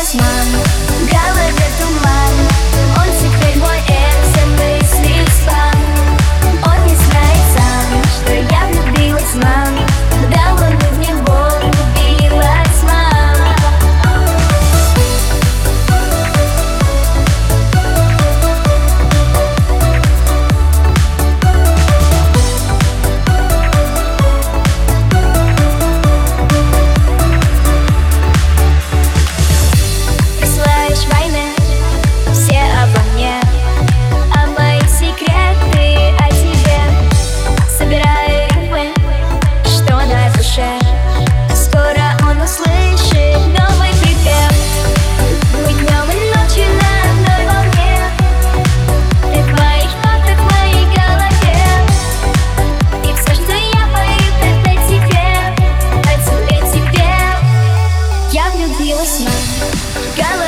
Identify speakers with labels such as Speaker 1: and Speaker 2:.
Speaker 1: is mine Smile. Got